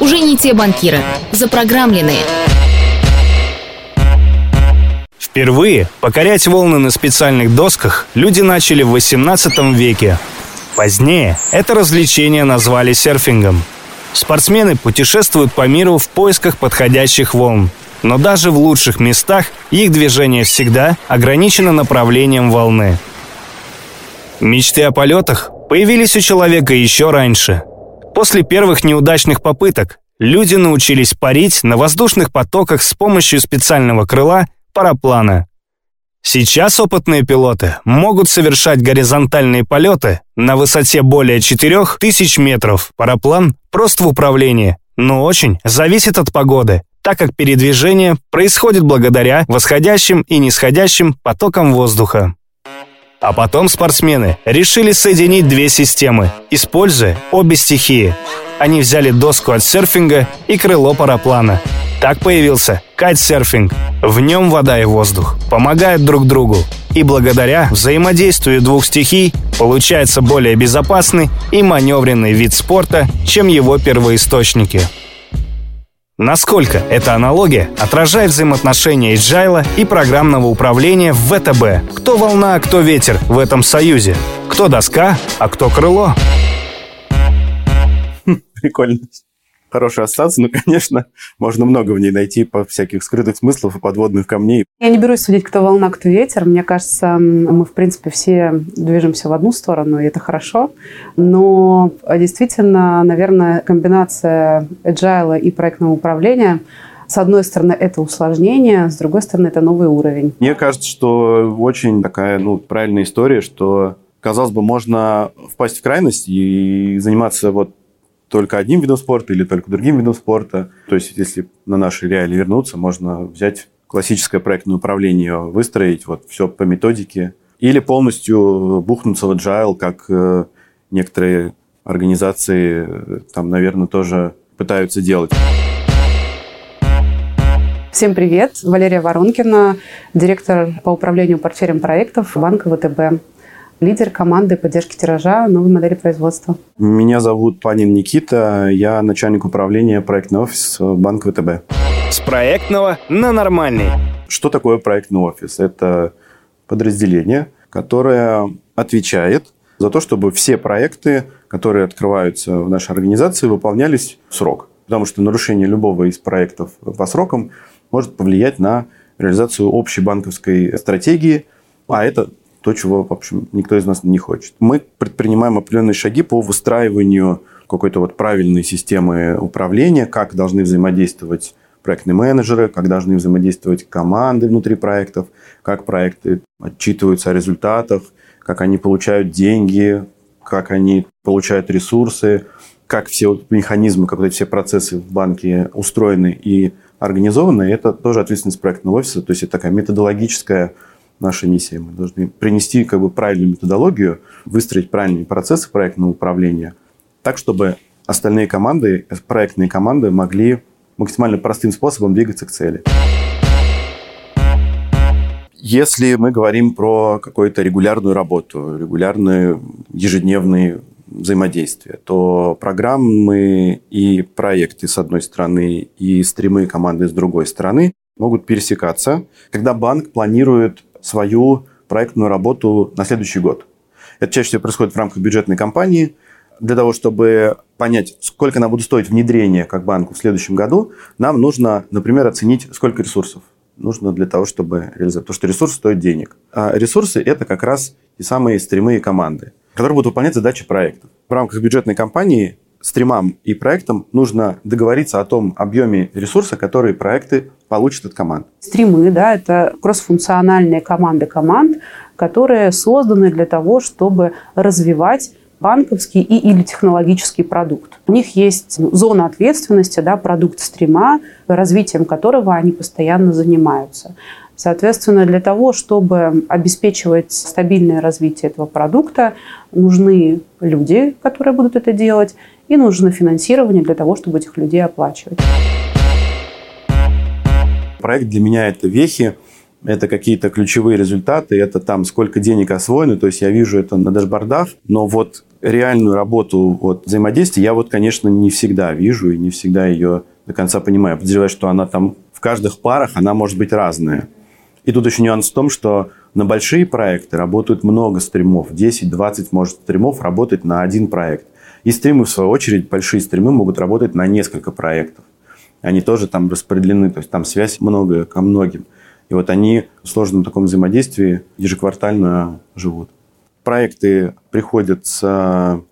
Уже не те банкиры, запрограммленные. Впервые покорять волны на специальных досках люди начали в 18 веке. Позднее это развлечение назвали серфингом. Спортсмены путешествуют по миру в поисках подходящих волн. Но даже в лучших местах их движение всегда ограничено направлением волны. Мечты о полетах появились у человека еще раньше. После первых неудачных попыток люди научились парить на воздушных потоках с помощью специального крыла параплана. Сейчас опытные пилоты могут совершать горизонтальные полеты на высоте более 4000 метров. Параплан прост в управлении, но очень зависит от погоды, так как передвижение происходит благодаря восходящим и нисходящим потокам воздуха. А потом спортсмены решили соединить две системы, используя обе стихии. Они взяли доску от серфинга и крыло параплана. Так появился кайтсерфинг. В нем вода и воздух помогают друг другу. И благодаря взаимодействию двух стихий получается более безопасный и маневренный вид спорта, чем его первоисточники. Насколько эта аналогия отражает взаимоотношения Agile и программного управления в ВТБ? Кто волна, а кто ветер в этом союзе? Кто доска, а кто крыло? Прикольно. Хорошая ассоциация, но, конечно, можно много в ней найти по всяких скрытых смыслов и подводных камней. Я не берусь судить, кто волна, кто ветер. Мне кажется, мы, в принципе, все движемся в одну сторону, и это хорошо. Но действительно, наверное, комбинация agile и проектного управления с одной стороны, это усложнение, с другой стороны, это новый уровень. Мне кажется, что очень такая ну, правильная история, что, казалось бы, можно впасть в крайность и заниматься вот только одним видом спорта или только другим видом спорта. То есть, если на наши реалии вернуться, можно взять классическое проектное управление, выстроить вот все по методике, или полностью бухнуться в agile, как э, некоторые организации э, там, наверное, тоже пытаются делать. Всем привет! Валерия Воронкина, директор по управлению портфелем проектов банка ВТБ лидер команды поддержки тиража новой модели производства. Меня зовут Панин Никита, я начальник управления проектного офиса Банка ВТБ. С проектного на нормальный. Что такое проектный офис? Это подразделение, которое отвечает за то, чтобы все проекты, которые открываются в нашей организации, выполнялись в срок. Потому что нарушение любого из проектов по срокам может повлиять на реализацию общей банковской стратегии, а это то, чего, в общем, никто из нас не хочет. Мы предпринимаем определенные шаги по выстраиванию какой-то вот правильной системы управления, как должны взаимодействовать проектные менеджеры, как должны взаимодействовать команды внутри проектов, как проекты отчитываются о результатах, как они получают деньги, как они получают ресурсы, как все механизмы, как вот все процессы в банке устроены и организованы. Это тоже ответственность проектного офиса. То есть это такая методологическая наша миссия. Мы должны принести как бы правильную методологию, выстроить правильные процессы проектного управления, так, чтобы остальные команды, проектные команды могли максимально простым способом двигаться к цели. Если мы говорим про какую-то регулярную работу, регулярные ежедневные взаимодействия, то программы и проекты с одной стороны и стримы команды с другой стороны могут пересекаться, когда банк планирует свою проектную работу на следующий год. Это чаще всего происходит в рамках бюджетной кампании. Для того, чтобы понять, сколько нам будет стоить внедрение как банку в следующем году, нам нужно, например, оценить, сколько ресурсов нужно для того, чтобы реализовать. Потому что ресурсы стоят денег. А ресурсы – это как раз те самые стримы и команды, которые будут выполнять задачи проектов. В рамках бюджетной кампании стримам и проектам нужно договориться о том объеме ресурса, которые проекты получат от команд. Стримы, да, это кроссфункциональные команды команд, которые созданы для того, чтобы развивать банковский и или технологический продукт. У них есть зона ответственности, да, продукт стрима, развитием которого они постоянно занимаются. Соответственно, для того, чтобы обеспечивать стабильное развитие этого продукта, нужны люди, которые будут это делать, и нужно финансирование для того, чтобы этих людей оплачивать. Проект для меня это вехи это какие-то ключевые результаты, это там сколько денег освоено, то есть я вижу это на дашбордах, но вот реальную работу вот, взаимодействия я вот, конечно, не всегда вижу и не всегда ее до конца понимаю. Подозреваю, что она там в каждых парах, она может быть разная. И тут еще нюанс в том, что на большие проекты работают много стримов, 10-20, может, стримов работать на один проект. И стримы, в свою очередь, большие стримы могут работать на несколько проектов. Они тоже там распределены, то есть там связь много ко многим. И вот они в сложном таком взаимодействии ежеквартально живут. Проекты приходят с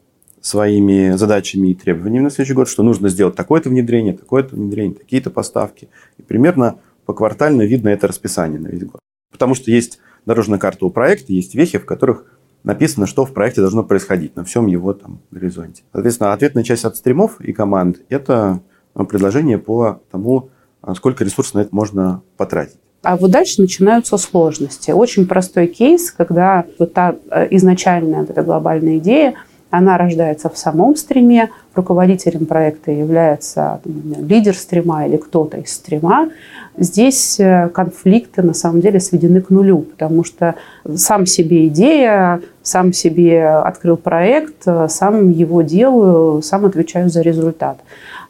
своими задачами и требованиями на следующий год, что нужно сделать такое-то внедрение, такое-то внедрение, такие-то поставки. И примерно поквартально видно это расписание на весь год. Потому что есть дорожная карта у проекта, есть вехи, в которых написано, что в проекте должно происходить на всем его там горизонте. Соответственно, ответная часть от стримов и команд – это предложение по тому, сколько ресурсов на это можно потратить. А вот дальше начинаются сложности. Очень простой кейс, когда вот та э, изначальная эта глобальная идея – она рождается в самом стриме, руководителем проекта является там, лидер стрима или кто-то из стрима. Здесь э, конфликты на самом деле сведены к нулю, потому что сам себе идея, сам себе открыл проект, э, сам его делаю, сам отвечаю за результат.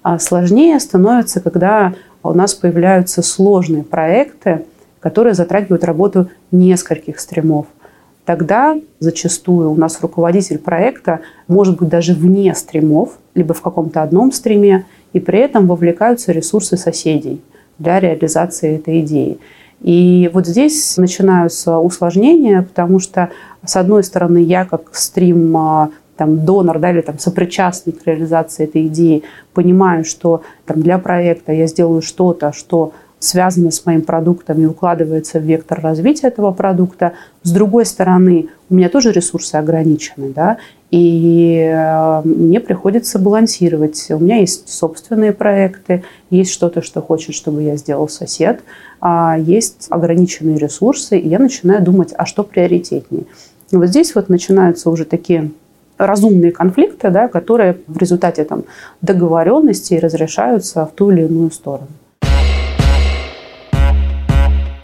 А сложнее становится, когда у нас появляются сложные проекты, которые затрагивают работу нескольких стримов тогда зачастую у нас руководитель проекта может быть даже вне стримов, либо в каком-то одном стриме, и при этом вовлекаются ресурсы соседей для реализации этой идеи. И вот здесь начинаются усложнения, потому что, с одной стороны, я как стрим а, там, донор да, или там, сопричастный к реализации этой идеи, понимаю, что там, для проекта я сделаю что-то, что связано с моим продуктом и укладывается в вектор развития этого продукта. С другой стороны, у меня тоже ресурсы ограничены, да, и э, мне приходится балансировать. У меня есть собственные проекты, есть что-то, что хочет, чтобы я сделал сосед, а есть ограниченные ресурсы, и я начинаю думать, а что приоритетнее. И вот здесь вот начинаются уже такие разумные конфликты, да, которые в результате там, договоренности разрешаются в ту или иную сторону.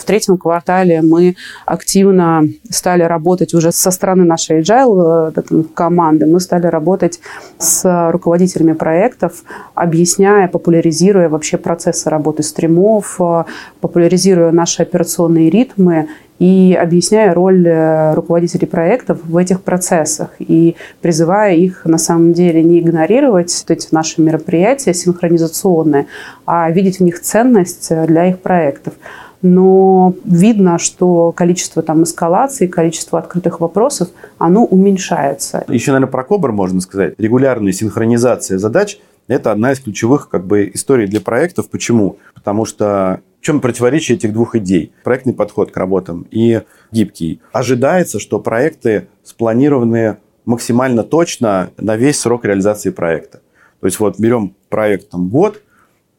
В третьем квартале мы активно стали работать уже со стороны нашей agile э, команды. Мы стали работать с руководителями проектов, объясняя, популяризируя вообще процессы работы стримов, э, популяризируя наши операционные ритмы и объясняя роль э, руководителей проектов в этих процессах и призывая их на самом деле не игнорировать эти наши мероприятия синхронизационные, а видеть в них ценность для их проектов но видно, что количество там эскалаций, количество открытых вопросов, оно уменьшается. Еще, наверное, про КОБР можно сказать. Регулярная синхронизация задач – это одна из ключевых как бы, историй для проектов. Почему? Потому что чем противоречие этих двух идей? Проектный подход к работам и гибкий. Ожидается, что проекты спланированы максимально точно на весь срок реализации проекта. То есть вот берем проект там, год,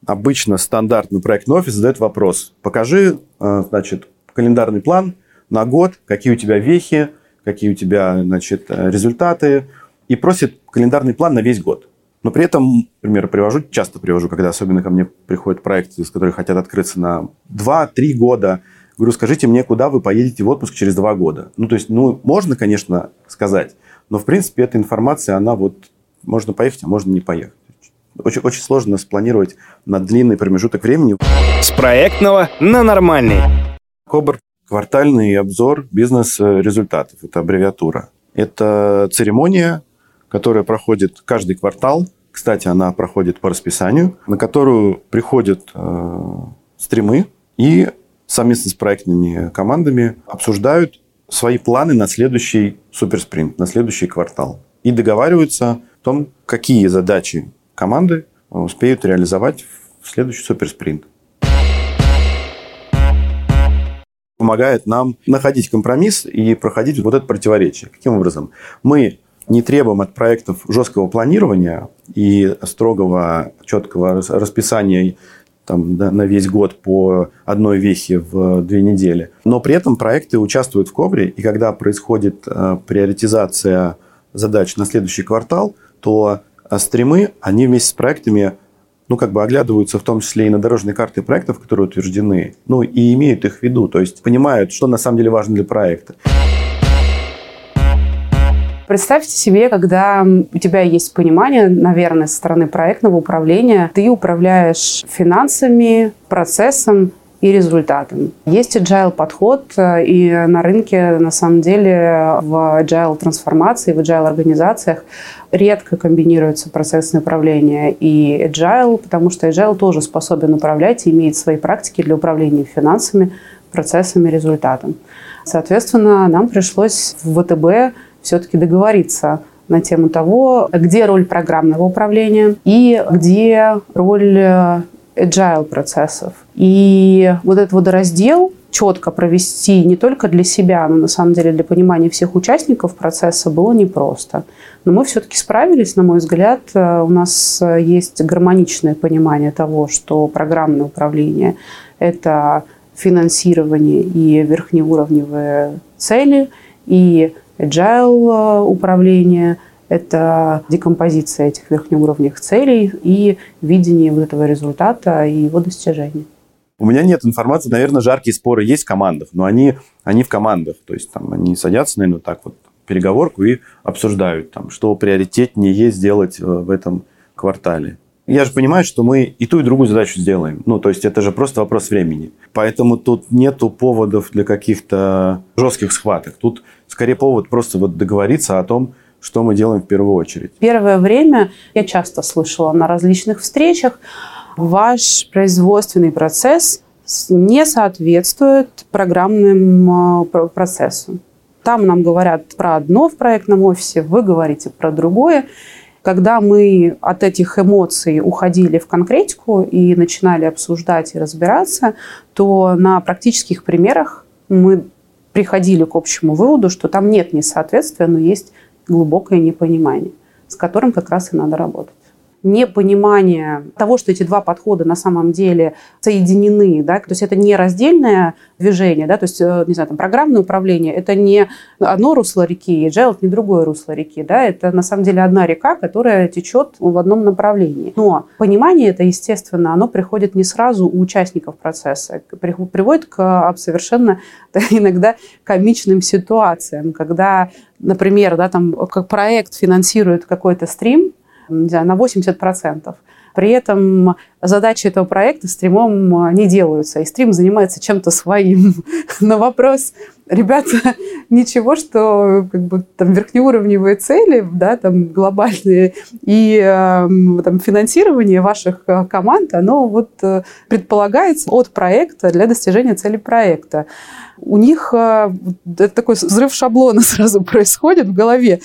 обычно стандартный проектный офис задает вопрос. Покажи, э, значит, календарный план на год, какие у тебя вехи, какие у тебя, значит, э, результаты, и просит календарный план на весь год. Но при этом, например, привожу, часто привожу, когда особенно ко мне приходят проекты, из которых хотят открыться на 2-3 года. Говорю, скажите мне, куда вы поедете в отпуск через 2 года? Ну, то есть, ну, можно, конечно, сказать, но, в принципе, эта информация, она вот, можно поехать, а можно не поехать. Очень, очень сложно спланировать на длинный промежуток времени. С проектного на нормальный. КОБР – квартальный обзор бизнес-результатов. Это аббревиатура. Это церемония, которая проходит каждый квартал. Кстати, она проходит по расписанию, на которую приходят э, стримы и совместно с проектными командами обсуждают свои планы на следующий суперспринт, на следующий квартал. И договариваются о том, какие задачи команды успеют реализовать в следующий суперспринт. Помогает нам находить компромисс и проходить вот это противоречие. Каким образом? Мы не требуем от проектов жесткого планирования и строгого, четкого расписания там, да, на весь год по одной вехе в две недели. Но при этом проекты участвуют в КОБРе, и когда происходит э, приоритизация задач на следующий квартал, то а стримы, они вместе с проектами ну, как бы оглядываются в том числе и на дорожные карты проектов, которые утверждены, ну, и имеют их в виду, то есть понимают, что на самом деле важно для проекта. Представьте себе, когда у тебя есть понимание, наверное, со стороны проектного управления, ты управляешь финансами, процессом, и результатом. Есть agile подход, э, и на рынке, на самом деле, в agile трансформации, в agile организациях редко комбинируется процессное управление и agile, потому что agile тоже способен управлять и имеет свои практики для управления финансами, процессами, результатом. Соответственно, нам пришлось в ВТБ все-таки договориться на тему того, где роль программного управления и где роль э, agile процессов. И вот этот вот раздел четко провести не только для себя, но на самом деле для понимания всех участников процесса было непросто. Но мы все-таки справились, на мой взгляд. У нас есть гармоничное понимание того, что программное управление – это финансирование и верхнеуровневые цели, и agile управление – это декомпозиция этих верхнеуровневых целей и видение вот этого результата и его достижения. У меня нет информации, наверное, жаркие споры есть в командах, но они, они в командах, то есть там они садятся, наверное, так вот переговорку и обсуждают, там, что приоритетнее сделать э, в этом квартале. Я же понимаю, что мы и ту, и другую задачу сделаем. Ну, то есть это же просто вопрос времени. Поэтому тут нету поводов для каких-то жестких схваток. Тут скорее повод просто вот договориться о том, что мы делаем в первую очередь? Первое время я часто слышала на различных встречах, ваш производственный процесс не соответствует программному э, процессу. Там нам говорят про одно в проектном офисе, вы говорите про другое. Когда мы от этих эмоций уходили в конкретику и начинали обсуждать и разбираться, то на практических примерах мы приходили к общему выводу, что там нет несоответствия, но есть глубокое непонимание, с которым как раз и надо работать непонимание того, что эти два подхода на самом деле соединены, да, то есть это не раздельное движение, да, то есть, э, не знаю, там, программное управление – это не одно русло реки, Agile – это не другое русло реки, да, это на самом деле одна река, которая течет в одном направлении. Но понимание это, естественно, оно приходит не сразу у участников процесса, приводит к совершенно иногда комичным ситуациям, когда, например, да, там, как проект финансирует какой-то стрим, не знаю, на 80%. При этом задачи этого проекта стримом а, не делаются, и стрим занимается чем-то своим. На вопрос, ребята, ничего, что как бы, там верхнеуровневые цели, да, там глобальные, и э, там, финансирование ваших а, команд, оно вот э, предполагается от проекта для достижения цели проекта. У них такой взрыв шаблона сразу происходит в голове.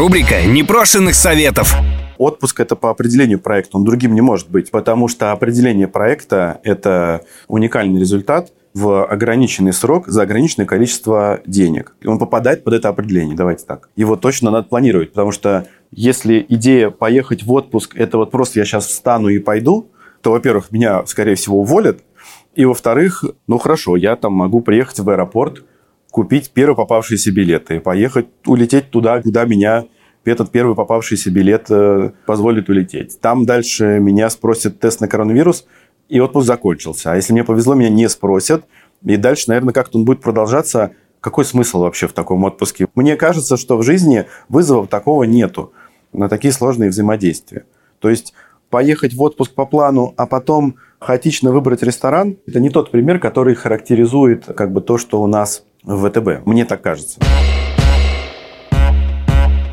Рубрика непрошенных советов. Отпуск – это по определению проекта, он другим не может быть, потому что определение проекта – это уникальный результат в ограниченный срок за ограниченное количество денег. И он попадает под это определение, давайте так. Его точно надо планировать, потому что если идея поехать в отпуск – это вот просто я сейчас встану и пойду, то, во-первых, меня, скорее всего, уволят, и, во-вторых, ну хорошо, я там могу приехать в аэропорт, купить первый попавшийся билет и поехать, улететь туда, куда меня этот первый попавшийся билет э, позволит улететь. Там дальше меня спросят тест на коронавирус, и отпуск закончился. А если мне повезло, меня не спросят, и дальше, наверное, как-то он будет продолжаться. Какой смысл вообще в таком отпуске? Мне кажется, что в жизни вызовов такого нету на такие сложные взаимодействия. То есть поехать в отпуск по плану, а потом хаотично выбрать ресторан, это не тот пример, который характеризует как бы то, что у нас в ВТБ. Мне так кажется.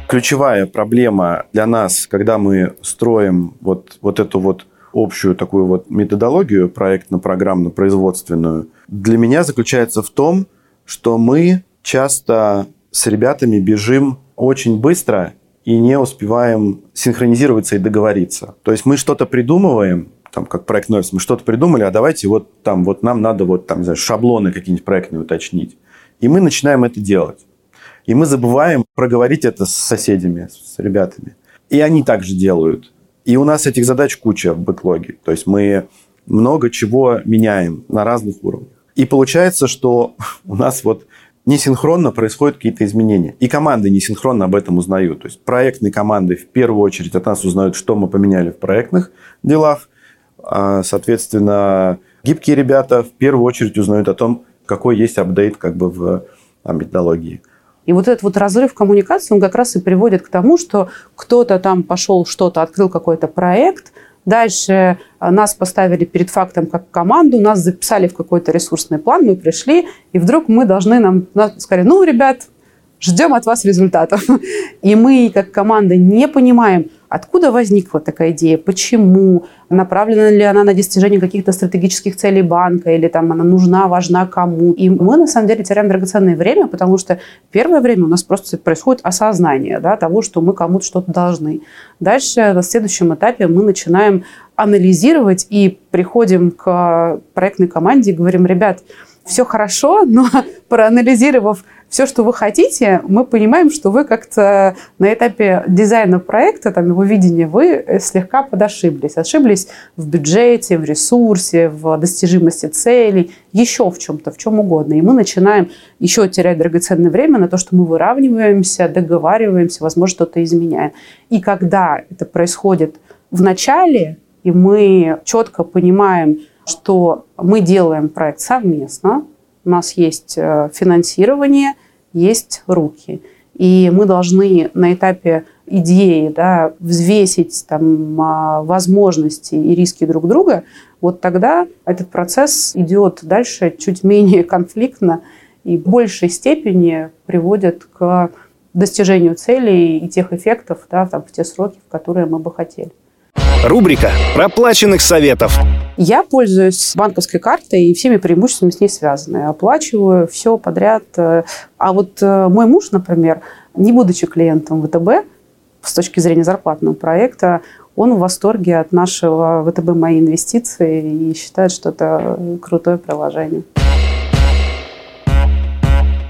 Ключевая проблема для нас, когда мы строим вот, вот эту вот общую такую вот методологию проектно-программно-производственную, для меня заключается в том, что мы часто с ребятами бежим очень быстро и не успеваем синхронизироваться и договориться. То есть мы что-то придумываем, там, как проект Нойс, мы что-то придумали, а давайте вот там, вот нам надо вот там, не знаю, шаблоны какие-нибудь проектные уточнить. И мы начинаем это делать. И мы забываем проговорить это с соседями, с ребятами. И они также делают. И у нас этих задач куча в бэклоге. То есть мы много чего меняем на разных уровнях. И получается, что у нас вот несинхронно происходят какие-то изменения. И команды несинхронно об этом узнают. То есть проектные команды в первую очередь от нас узнают, что мы поменяли в проектных делах. А, соответственно, гибкие ребята в первую очередь узнают о том, какой есть апдейт как бы в а, методологии. И вот этот вот разрыв коммуникации, он как раз и приводит к тому, что кто-то там пошел что-то, открыл какой-то проект, дальше а, нас поставили перед фактом как команду, нас записали в какой-то ресурсный план, мы пришли, и вдруг мы должны нам, сказали, ну, ребят, ждем от вас результатов. И мы, как команда, не понимаем, Откуда возникла такая идея? Почему? Направлена ли она на достижение каких-то стратегических целей банка? Или там она нужна, важна кому? И мы, на самом деле, теряем драгоценное время, потому что первое время у нас просто происходит осознание да, того, что мы кому-то что-то должны. Дальше, на следующем этапе, мы начинаем анализировать и приходим к проектной команде и говорим, ребят, все хорошо, но проанализировав все, что вы хотите, мы понимаем, что вы как-то на этапе дизайна проекта, там, его видения, вы слегка подошиблись. Ошиблись в бюджете, в ресурсе, в достижимости целей, еще в чем-то, в чем угодно. И мы начинаем еще терять драгоценное время на то, что мы выравниваемся, договариваемся, возможно, что-то изменяем. И когда это происходит в начале, и мы четко понимаем, что мы делаем проект совместно, у нас есть э, финансирование, есть руки. И мы должны на этапе идеи да, взвесить там, а, возможности и риски друг друга, вот тогда этот процесс идет дальше чуть менее конфликтно и в большей степени приводит к достижению целей и тех эффектов да, там, в те сроки, в которые мы бы хотели. Рубрика проплаченных советов. Я пользуюсь банковской картой и всеми преимуществами с ней связаны. Оплачиваю все подряд. А вот э, мой муж, например, не будучи клиентом ВТБ, с точки зрения зарплатного проекта, он в восторге от нашего ВТБ «Мои инвестиции» и считает, что это крутое приложение.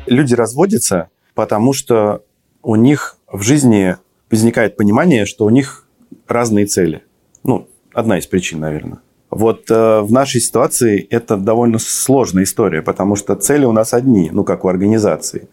Люди разводятся, потому что у них в жизни возникает понимание, что у них разные цели. Ну, одна из причин, наверное. Вот э, в нашей ситуации это довольно сложная история, потому что цели у нас одни, ну, как у организации.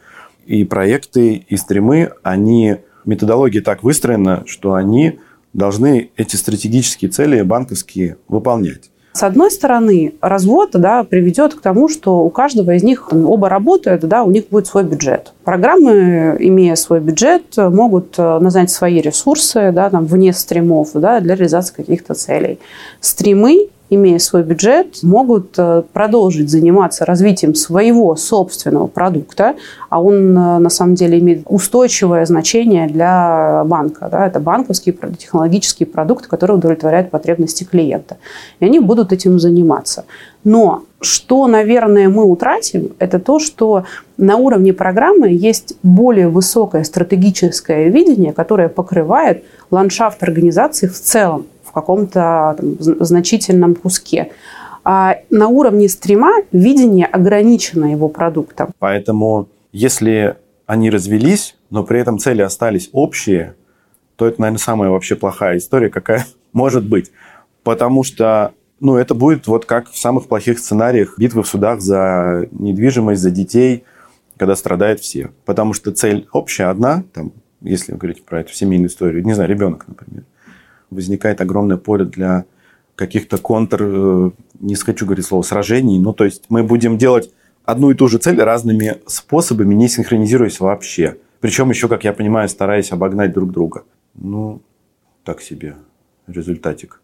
И проекты, и стримы, они, методология так выстроена, что они должны эти стратегические цели банковские выполнять. С одной стороны, развод да, приведет к тому, что у каждого из них оба работают, да, у них будет свой бюджет. Программы, имея свой бюджет, могут э, назначить свои ресурсы да, там, вне стримов да, для реализации каких-то целей. Стримы имея свой бюджет, могут э, продолжить заниматься развитием своего собственного продукта, а он э, на самом деле имеет устойчивое значение для банка. Да? Это банковский технологический продукт, который удовлетворяет потребности клиента. И они будут этим заниматься. Но что, наверное, мы утратим, это то, что на уровне программы есть более высокое стратегическое видение, которое покрывает ландшафт организации в целом каком-то значительном куске. А на уровне стрима видение ограничено его продуктом. Поэтому если они развелись, но при этом цели остались общие, то это, наверное, самая вообще плохая история, какая может быть. Потому что ну, это будет вот как в самых плохих сценариях битвы в судах за недвижимость, за детей, когда страдают все. Потому что цель общая одна, там, если говорить про эту семейную историю, не знаю, ребенок, например возникает огромное поле для каких-то контр, э, не хочу говорить слово, сражений. Ну, то есть мы будем делать одну и ту же цель разными способами, не синхронизируясь вообще. Причем еще, как я понимаю, стараясь обогнать друг друга. Ну, так себе результатик.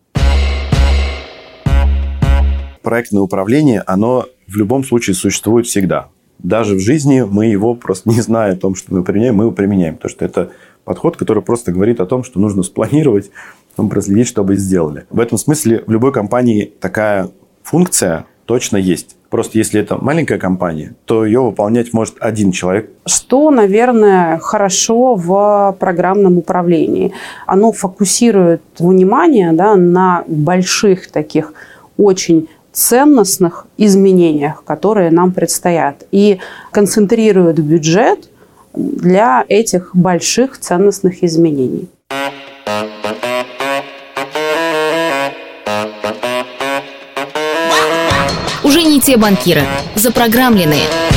Проектное управление, оно в любом случае существует всегда. Даже в жизни мы его просто не зная о том, что мы применяем, мы его применяем. Потому что это подход, который просто говорит о том, что нужно спланировать, потом проследить, чтобы сделали. В этом смысле в любой компании такая функция точно есть. Просто если это маленькая компания, то ее выполнять может один человек. Что, наверное, хорошо в программном управлении? Оно фокусирует внимание да, на больших таких очень ценностных изменениях, которые нам предстоят, и концентрирует бюджет для этих больших ценностных изменений. Не те банкиры, запрограммленные –